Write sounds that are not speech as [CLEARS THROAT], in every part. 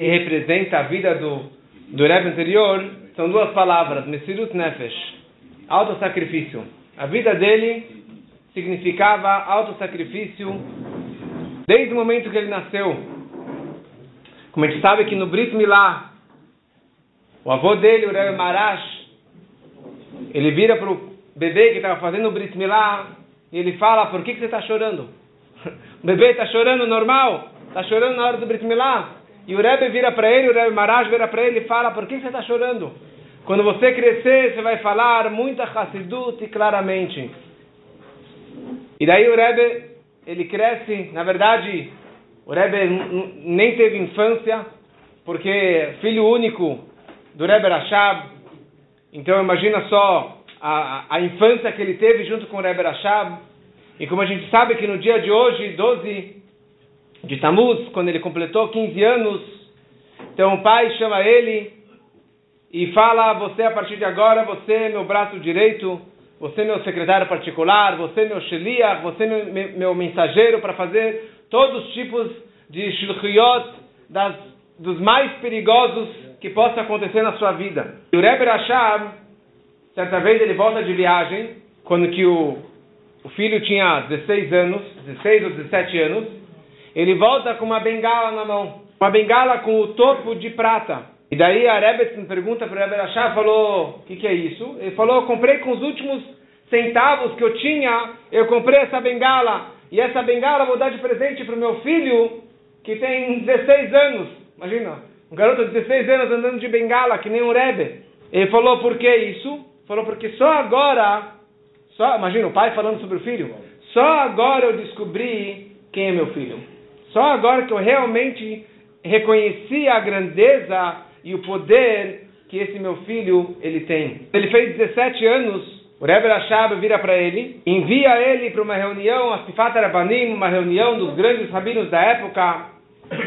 que representa a vida do, do Rebbe anterior, são duas palavras, Mesirut Nefesh, autossacrifício. A vida dele significava autossacrifício desde o momento que ele nasceu. Como a gente sabe que no Brit Milá, o avô dele, o Rebbe Marash, ele vira para o bebê que estava fazendo o Brit Milá e ele fala, por que, que você está chorando? [LAUGHS] O bebê está chorando normal? Está chorando na hora do Brit Milá? E o Rebbe vira para ele, o Rebbe Marash vira para ele e fala, por que, você está chorando? Quando você crescer, você vai falar muita Hassidut claramente. E daí o Rebbe, ele cresce, na verdade, o Rebbe nem teve infância, porque filho único do Rebbe Rashab, então imagina só a, a infância que ele teve junto com o Rebbe Rashab, e como a gente sabe que no dia de hoje, 12 de Tammuz, quando ele completou 15 anos, então o pai chama ele e fala: Você a partir de agora, você é meu braço direito, você é meu secretário particular, você é meu sheliach, você é meu, meu mensageiro para fazer todos os tipos de shilchiyot das, dos mais perigosos que possa acontecer na sua vida. E o Rebbe Rashab, certa vez ele volta de viagem, quando que o, o filho tinha 16 anos, 16 ou 17 anos, ele volta com uma bengala na mão, uma bengala com o topo de prata. E daí a Rebbetzin pergunta para o Rebbe falou, o que, que é isso? Ele falou, eu comprei com os últimos centavos que eu tinha, eu comprei essa bengala, e essa bengala vou dar de presente para o meu filho, que tem 16 anos. Imagina, um garoto de 16 anos andando de bengala, que nem um Rebbe. Ele falou, por que isso? Falou, porque só agora, só, imagina o pai falando sobre o filho, só agora eu descobri quem é meu filho. Só agora que eu realmente reconheci a grandeza e o poder que esse meu filho ele tem. Ele fez 17 anos, o Rebbe Rashab vira para ele, envia ele para uma reunião, a Sifat Rabanim, uma reunião dos grandes rabinos da época,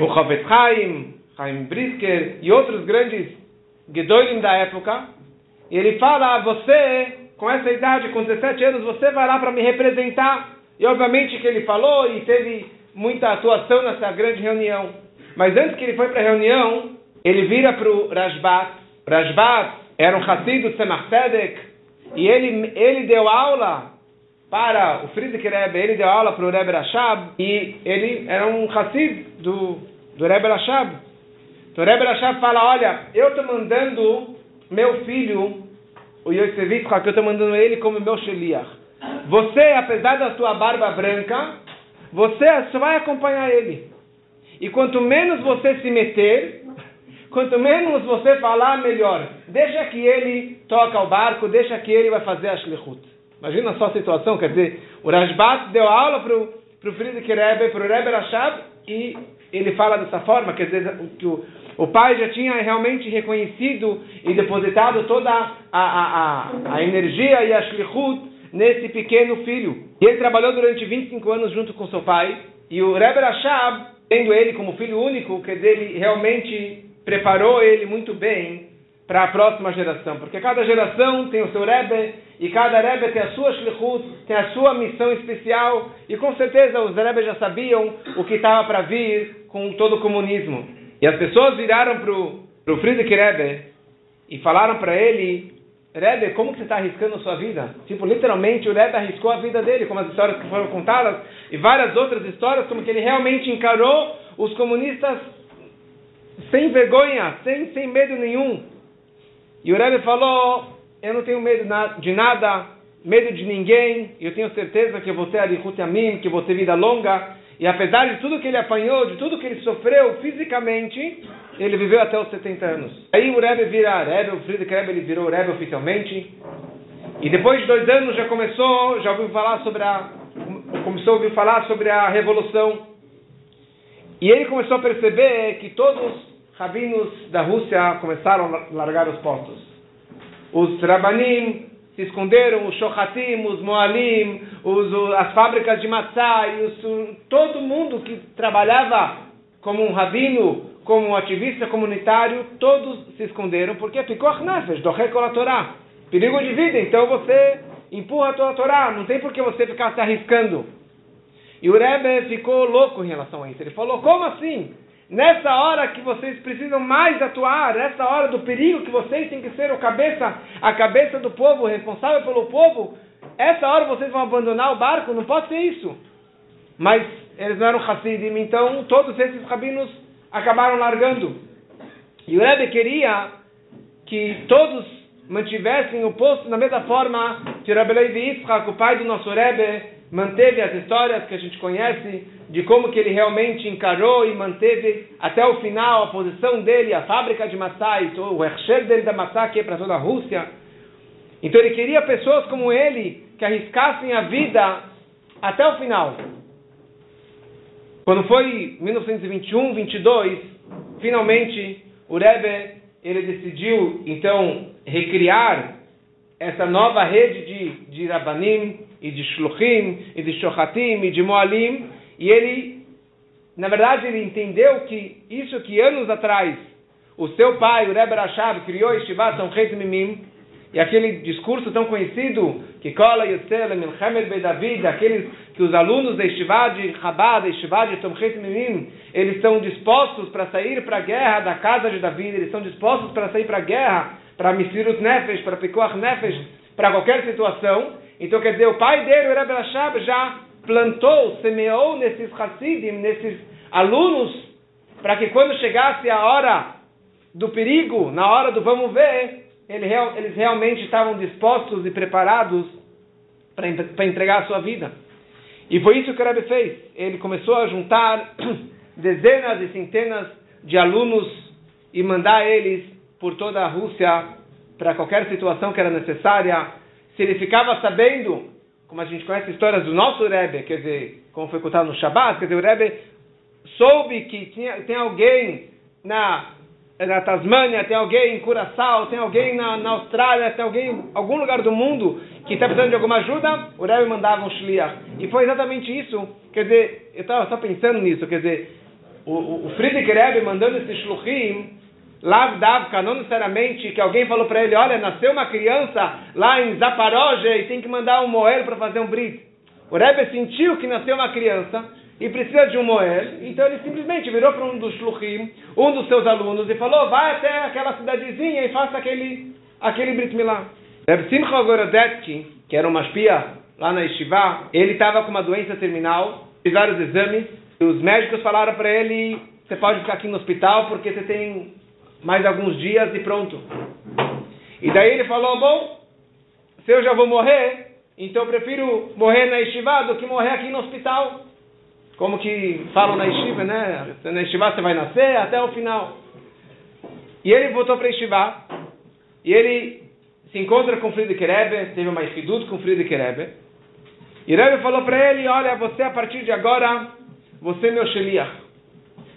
o Chavetz Chaim, Chaim Brisker e outros grandes Gedolim da época, e ele fala, você, com essa idade, com 17 anos, você vai lá para me representar. E obviamente que ele falou e teve muita atuação nessa grande reunião. Mas antes que ele foi para a reunião, ele vira para o Rashbat. Rashbat era um Hassid do Tzemach Tzedek, e ele, ele deu aula para o Friedrich Rebbe, ele deu aula para o Rebbe Rashab, e ele era um Hassid do, do Rebbe Rashab. Então o Rebbe Rashab fala, olha, eu estou mandando meu filho, o Yosef Yitzhak, eu estou mandando ele como meu Sheliach. Você, apesar da sua barba branca, você só vai acompanhar ele. E quanto menos você se meter, Quanto menos você falar, melhor. Deixa que ele toca o barco, deixa que ele vai fazer a shlichut. Imagina só a situação, quer dizer, o Rashbat deu aula para o Friedrich Rebbe, para o Rebbe Rashab, e ele fala dessa forma, quer dizer, que o, o pai já tinha realmente reconhecido e depositado toda a, a, a, a energia e a shlichut nesse pequeno filho. E ele trabalhou durante 25 anos junto com seu pai, e o Rebbe Rashab, tendo ele como filho único, quer dizer, ele realmente preparou ele muito bem para a próxima geração, porque cada geração tem o seu Rebbe e cada Rebbe tem a sua shlichut, tem a sua missão especial e com certeza os Rebbe já sabiam o que estava para vir com todo o comunismo. E as pessoas viraram para o Friedrich Rebbe e falaram para ele, Rebbe, como que você está arriscando a sua vida? Tipo, literalmente o Rebbe arriscou a vida dele, como as histórias que foram contadas, e várias outras histórias, como que ele realmente encarou os comunistas sem vergonha, sem, sem medo nenhum. E o Rebbe falou: Eu não tenho medo de nada, medo de ninguém, eu tenho certeza que eu vou ter Yamim, que vou ter vida longa. E apesar de tudo que ele apanhou, de tudo que ele sofreu fisicamente, ele viveu até os 70 anos. Aí o Rebbe vira Rebbe, o Friedrich Rebbe ele virou Rebbe oficialmente. E depois de dois anos já começou, já ouviu falar sobre a, começou a ouvir falar sobre a revolução. E ele começou a perceber que todos rabinos da Rússia começaram a largar os postos. Os rabanim se esconderam, os shohatim, os moalim, os, as fábricas de matzá, e todo mundo que trabalhava como um rabino, como um ativista comunitário, todos se esconderam, porque ficou nefesh, do Torá. Perigo de vida, então você empurra a tua Torá, não tem por que você ficar se arriscando. E o Rebbe ficou louco em relação a isso. Ele falou, como assim? Nessa hora que vocês precisam mais atuar, nessa hora do perigo que vocês têm que ser o cabeça, a cabeça do povo, responsável pelo povo, essa hora vocês vão abandonar o barco? Não pode ser isso. Mas eles não eram Hassidim, então todos esses rabinos acabaram largando. E o Rebbe queria que todos mantivessem o posto da mesma forma que o Rebbe Levi Yitzhak, o pai do nosso Rebbe, manteve as histórias que a gente conhece de como que ele realmente encarou e manteve até o final a posição dele, a fábrica de e o Hersher dele da maçã que é para toda a Rússia. Então ele queria pessoas como ele que arriscassem a vida até o final. Quando foi 1921, 22, finalmente o Rebbe ele decidiu então recriar essa nova rede de, de Rabanim e de Shluchim e de Shohatim e de Moalim. E ele, na verdade, ele entendeu que isso que anos atrás o seu pai, o Rebbe Rashab, criou Yeshivat Tomchet Mimim e aquele discurso tão conhecido que cola Yosel Milchemet Be David, aqueles que os alunos da Yeshivat de Chabad, da Yeshivat de Tomchet Mimim, eles estão dispostos para sair para a guerra da casa de David, eles estão dispostos para sair para a guerra para Misirut Nefesh, para Pekuach Nefesh, para qualquer situação. Então, quer dizer, o pai dele, o Rebbe Rashab, já plantou, semeou nesses Hasidim, nesses alunos, para que quando chegasse a hora do perigo, na hora do vamos ver, eles realmente estavam dispostos e preparados para entregar a sua vida. E foi isso que o Rebbe fez. Ele começou a juntar [CLEARS THROAT] dezenas e centenas de alunos e mandar eles por toda a Rússia para qualquer situação que era necessária. Se ele ficava sabendo, como a gente conhece histórias do nosso Rebbe, quer dizer, como foi contado no Shabbat, quer dizer, o Rebbe soube que tinha, tem alguém na, na Tasmânia, tem alguém em Curaçao, tem alguém na, na Austrália, tem alguém em algum lugar do mundo que está precisando de alguma ajuda, o Rebbe mandava um shliach. E foi exatamente isso. Quer dizer, eu estava só pensando nisso, quer dizer, o, o Friedrich Rebbe mandando esse shluchim, Lav Davka, não necessariamente que alguém falou para ele, olha, nasceu uma criança lá em Zaporozhye e tem que mandar um moer para fazer um brit. O Rebbe sentiu que nasceu uma criança e precisa de um moer, então ele simplesmente virou para um dos shluchim, um dos seus alunos, e falou, vai até aquela cidadezinha e faça aquele, aquele brit milá. Rebbe Simcha Gorodetsky, que era uma espia lá na Yeshiva, ele estava com uma doença terminal, fez vários exames, e os médicos falaram para ele, você pode ficar aqui no hospital porque você tem mais alguns dias e pronto. E daí ele falou: Bom, se eu já vou morrer, então eu prefiro morrer na Yeshiva do que morrer aqui no hospital. Como que falam na Yeshiva, né? Na Yeshiva você vai nascer até o final. E ele voltou para a Yeshiva. E ele se encontra com Friedrich Rebbe, teve uma Ishidut com Friedrich Rebbe. E Rebbe falou para ele: Olha, você a partir de agora, você é meu Sheliach.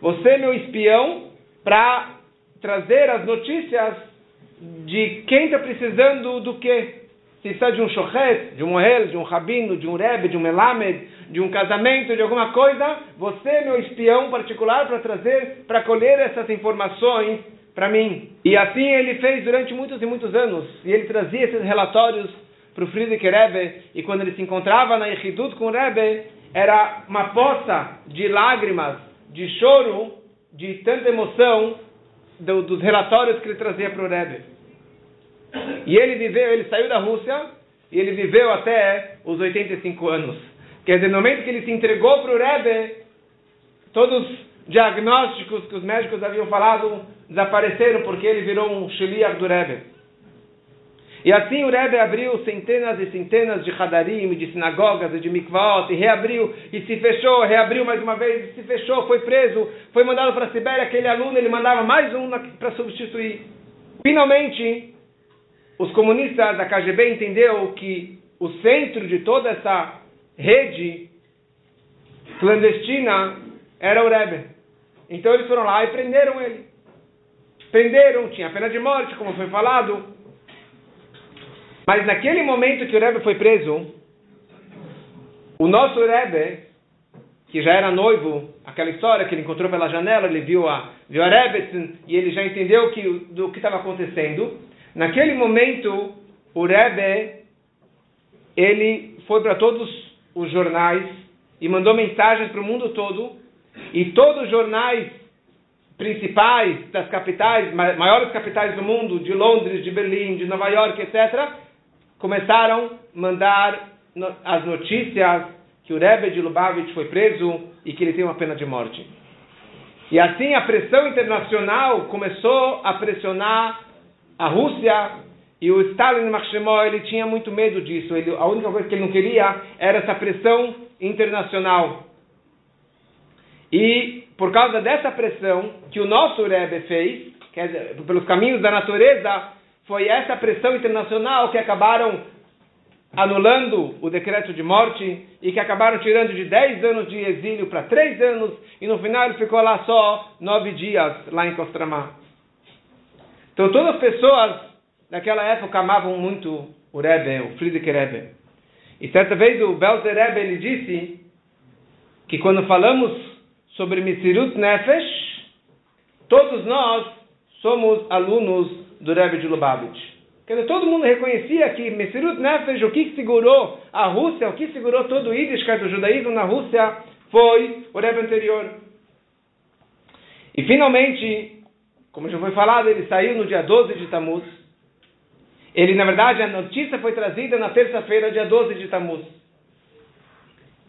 Você é meu espião para trazer as notícias de quem está precisando do que. Se está de um shochet, de um mohel, de um rabino, de um rebbe, de um melamed, de um casamento, de alguma coisa, você meu espião particular para trazer, para colher essas informações para mim. E assim ele fez durante muitos e muitos anos. E ele trazia esses relatórios para o Friedrich Rebbe. E quando ele se encontrava na Yechidut com o Rebbe, era uma poça de lágrimas, de choro, de tanta emoção, do, dos relatórios que ele trazia para o Rebbe. E ele viveu, ele saiu da Rússia e ele viveu até os 85 anos. Quer dizer, no momento que ele se entregou para o Rebbe, todos os diagnósticos que os médicos haviam falado desapareceram porque ele virou um shiliach do Rebbe. E assim o Rebbe abriu centenas e centenas de hadarim, de sinagogas e de mikvaot, e reabriu, e se fechou, reabriu mais uma vez, e se fechou, foi preso, foi mandado para a Sibéria, aquele aluno, ele mandava mais um para substituir. Finalmente, os comunistas da KGB entendeu que o centro de toda essa rede clandestina era o Rebbe. Então eles foram lá e prenderam ele. Prenderam, tinha pena de morte, como foi falado, mas naquele momento que o Rebbe foi preso, o nosso Rebbe, que já era noivo, aquela história que ele encontrou pela janela, ele viu a, viu a Rebbe e ele já entendeu que, do que estava acontecendo. Naquele momento, o Rebbe, ele foi para todos os jornais e mandou mensagens para o mundo todo. E todos os jornais principais das capitais, maiores capitais do mundo, de Londres, de Berlim, de Nova York, etc., começaram a mandar as notícias que o Rebbe de Lubavitch foi preso e que ele tem uma pena de morte. E assim a pressão internacional começou a pressionar a Rússia e o Stalin Makshemó, ele tinha muito medo disso. Ele, a única coisa que ele não queria era essa pressão internacional. E por causa dessa pressão que o nosso Rebbe fez, dizer, pelos caminhos da natureza, foi essa pressão internacional que acabaram anulando o decreto de morte e que acabaram tirando de 10 anos de exílio para 3 anos e no final ele ficou lá só 9 dias, lá em Costramá. Então todas as pessoas naquela época amavam muito o Rebbe, o Friedrich Rebbe. E certa vez o Belzer Rebbe ele disse que quando falamos sobre Misirut Nefesh, todos nós somos alunos do Rebbe de Lubavitch. Quer dizer, todo mundo reconhecia que Mesirut Nefesh, o que segurou a Rússia, o que segurou todo o Yiddishkeit do judaísmo na Rússia, foi o Rebbe anterior. E finalmente, como já foi falado, ele saiu no dia 12 de Tammuz. Ele, na verdade, a notícia foi trazida na terça-feira, dia 12 de Tammuz,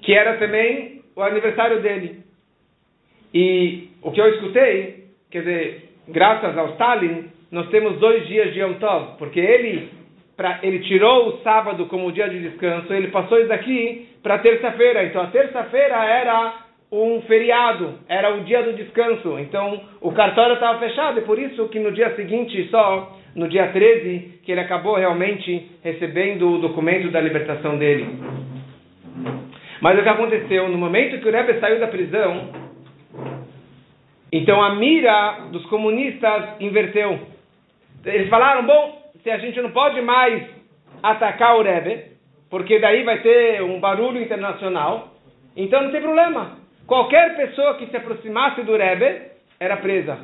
que era também o aniversário dele. E o que eu escutei, quer dizer, graças ao Stalin, nós temos dois dias de Yom Tov, porque ele, pra, ele tirou o sábado como dia de descanso, ele passou isso daqui para terça-feira. Então a terça-feira era um feriado, era o dia do descanso. Então o cartório estava fechado e por isso que no dia seguinte, só no dia 13, que ele acabou realmente recebendo o documento da libertação dele. Mas o que aconteceu? No momento que o Rebbe saiu da prisão, então a mira dos comunistas inverteu. Eles falaram, bom, se a gente não pode mais atacar o Rebbe, porque daí vai ter um barulho internacional, então não tem problema. Qualquer pessoa que se aproximasse do Rebbe era presa,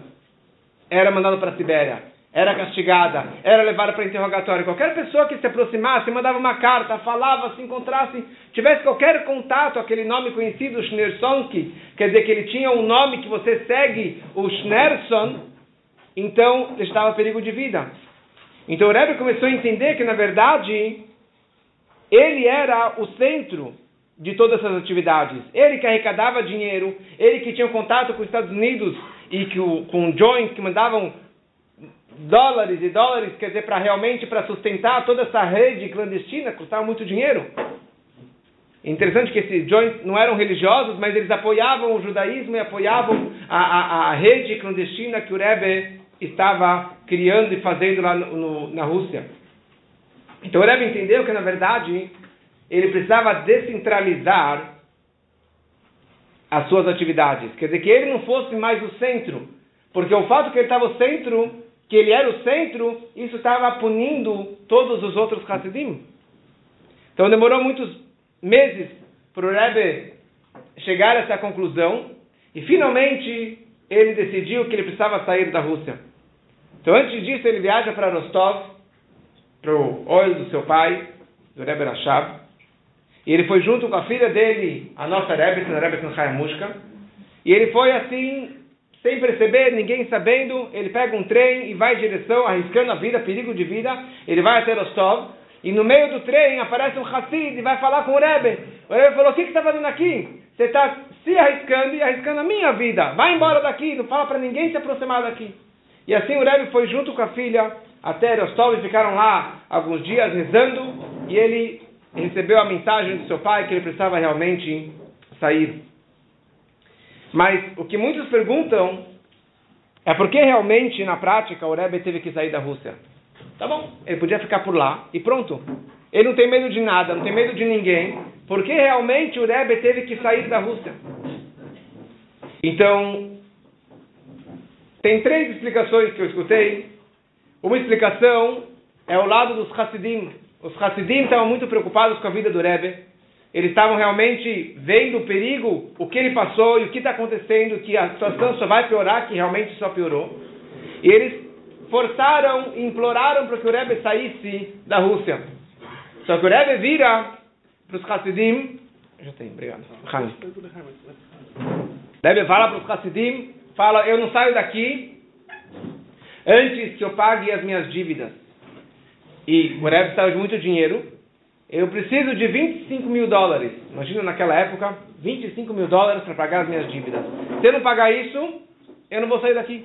era mandada para a Sibéria, era castigada, era levada para interrogatório. Qualquer pessoa que se aproximasse, mandava uma carta, falava, se encontrasse, tivesse qualquer contato, aquele nome conhecido, Schneersonski, quer dizer que ele tinha um nome que você segue, o Schneerson, então estava perigo de vida. Então o Rebbe começou a entender que, na verdade, ele era o centro de todas essas atividades. Ele que arrecadava dinheiro, ele que tinha contato com os Estados Unidos e que o, com joints que mandavam dólares e dólares, quer dizer, para realmente para sustentar toda essa rede clandestina, custava muito dinheiro. Interessante que esses joints não eram religiosos, mas eles apoiavam o judaísmo e apoiavam a, a, a rede clandestina que o Rebbe estava criando e fazendo lá no, na Rússia. Então o Rebbe entendeu que, na verdade, ele precisava descentralizar as suas atividades. Quer dizer, que ele não fosse mais o centro. Porque o fato que ele estava o centro, que ele era o centro, isso estava punindo todos os outros Hassidim. Então demorou muitos meses para o Rebbe chegar a essa conclusão. E finalmente ele decidiu que ele precisava sair da Rússia. Então, antes disso, ele viaja para Rostov, para o olho do seu pai, do Rebbe Rashab, e ele foi junto com a filha dele, a nossa Rebbe, a Rebbe Mushka, e ele foi assim, sem perceber, ninguém sabendo, ele pega um trem e vai em direção, arriscando a vida, perigo de vida, ele vai até Rostov, e no meio do trem aparece um Hassid e vai falar com o Rebbe. O Rebbe falou, o que, você está fazendo aqui? Você está se arriscando e arriscando a minha vida. Vai embora daqui, não fala para ninguém se aproximar daqui. E assim o Rebbe foi junto com a filha até Rostov e ficaram lá alguns dias rezando e ele recebeu a mensagem do seu pai que ele precisava realmente sair. Mas o que muitos perguntam é por que realmente na prática o Rebbe teve que sair da Rússia. Tá bom, ele podia ficar por lá e pronto. Ele não tem medo de nada, não tem medo de ninguém, porque realmente o Rebbe teve que sair da Rússia. Então, tem três explicações que eu escutei. Uma explicação é o lado dos Hassidim. Os Hassidim estavam muito preocupados com a vida do Rebbe. Eles estavam realmente vendo o perigo, o que ele passou e o que está acontecendo, que a situação só vai piorar, que realmente só piorou. E eles forçaram imploraram para que o Rebbe saísse da Rússia. Só que o Rebbe vira para os Hassidim. Já tem, obrigado. Rebbe fala para os Hassidim fala, eu não saio daqui antes que eu pague as minhas dívidas. E o Rebbe saiu de muito dinheiro. Eu preciso de 25 mil dólares. Imagina naquela época, 25 mil dólares para pagar as minhas dívidas. Se eu não pagar isso, eu não vou sair daqui.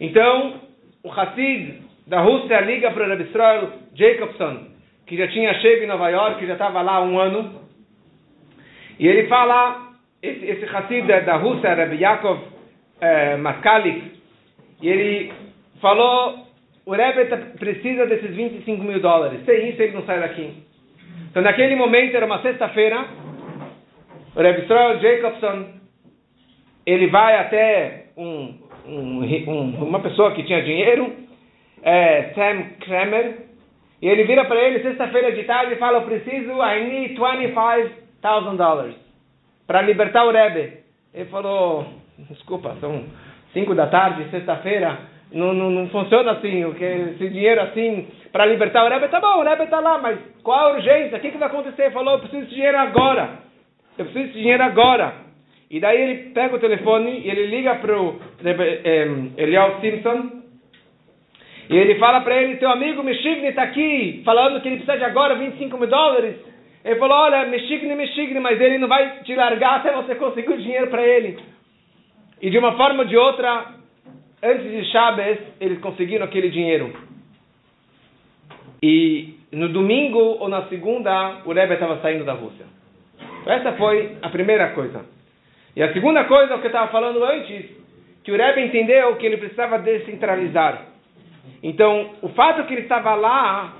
Então, o Hassid da Rússia liga para o Rebbe Israel Jacobson, que já tinha chego em Nova York, que já estava lá há um ano. E ele fala, esse, esse Hassid da Rússia, Rebbe Yaakov eh, Maskalik, e ele falou, o Rebbe tá, precisa desses 25 mil dólares. Sem isso ele não sai daqui. Então naquele momento, era uma sexta-feira, o Rebbe Israel Jacobson, ele vai até um, um, um, uma pessoa que tinha dinheiro, é, Sam Kramer, e ele vira para ele sexta-feira de tarde e fala, eu preciso, I need 25,000 dólares para libertar o Rebbe. Ele falou, desculpa, são 5 da tarde, sexta-feira, não, não, não, funciona assim, que esse dinheiro assim para libertar o Rebbe, tá bom, o Rebbe está lá, mas qual a urgência? O que, que vai acontecer? Ele falou, eu preciso de dinheiro agora. Eu preciso de dinheiro agora. E daí ele pega o telefone e ele liga para o Eliel Simpson e ele fala para ele, teu amigo Meshigni está aqui, falando que ele precisa de agora 25 mil dólares. Ele falou, olha, Meshigni, Meshigni, mas ele não vai te largar até você conseguir o dinheiro para ele. E de uma forma ou de outra, antes de Shabbos, eles conseguiram aquele dinheiro. E no domingo ou na segunda, o Rebbe estava saindo da Rússia. Essa foi a primeira coisa. E a segunda coisa, o que eu estava falando antes, que o Rebbe entendeu que ele precisava descentralizar. Então, o fato que ele estava lá,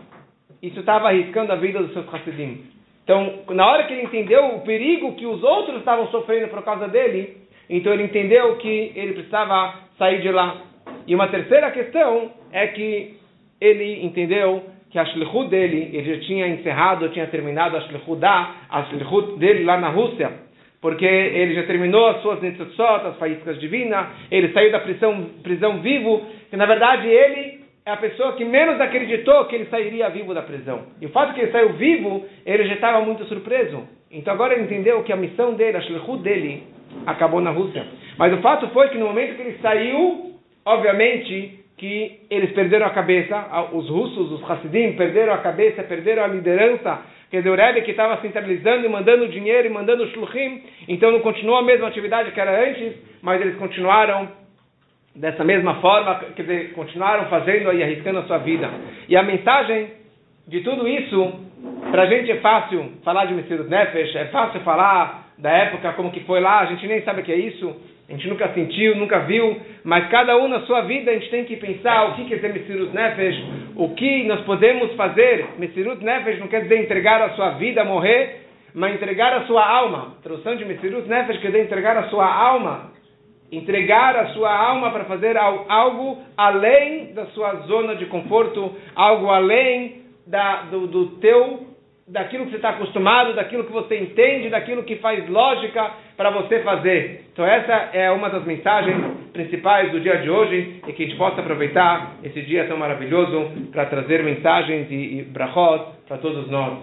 isso estava arriscando a vida dos seus Hassidim. Então, na hora que ele entendeu o perigo que os outros estavam sofrendo por causa dele, então ele entendeu que ele precisava sair de lá. E uma terceira questão é que ele entendeu que a shlichut dele, ele já tinha encerrado, tinha terminado a shlichut, da, a dele lá na Rússia, porque ele já terminou as suas netzotzot, as faíscas divinas, ele saiu da prisão, prisão vivo, que na verdade ele é a pessoa que menos acreditou que ele sairia vivo da prisão. E o fato que ele saiu vivo, ele já estava muito surpreso. Então agora ele entendeu que a missão dele, a shlichut dele, acabou na Rússia. Mas o fato foi que no momento que ele saiu, obviamente que eles perderam a cabeça, os russos, os Hassidim, perderam a cabeça, perderam a liderança, quer dizer, o Rebbe que estava centralizando e mandando dinheiro e mandando shluchim, então não continuou a mesma atividade que era antes, mas eles continuaram dessa mesma forma, quer dizer, continuaram fazendo e arriscando a sua vida. E a mensagem de tudo isso, para a gente é fácil falar de Messias Nefesh, é fácil falar da época como que foi lá, a gente nem sabe o que é isso, a gente nunca sentiu, nunca viu, mas cada um na sua vida a gente tem que pensar o que quer dizer Messirut Nefesh, o que nós podemos fazer. Messirut Nefesh não quer dizer entregar a sua vida, morrer, mas entregar a sua alma. A tradução de Messirut Nefesh quer dizer entregar a sua alma entregar a sua alma para fazer algo além da sua zona de conforto, algo além da, do, do teu, daquilo que você está acostumado, daquilo que você entende, daquilo que faz lógica para você fazer. Então essa é uma das mensagens principais do dia de hoje e que a gente possa aproveitar esse dia tão maravilhoso para trazer mensagens e, e brachot para todos nós.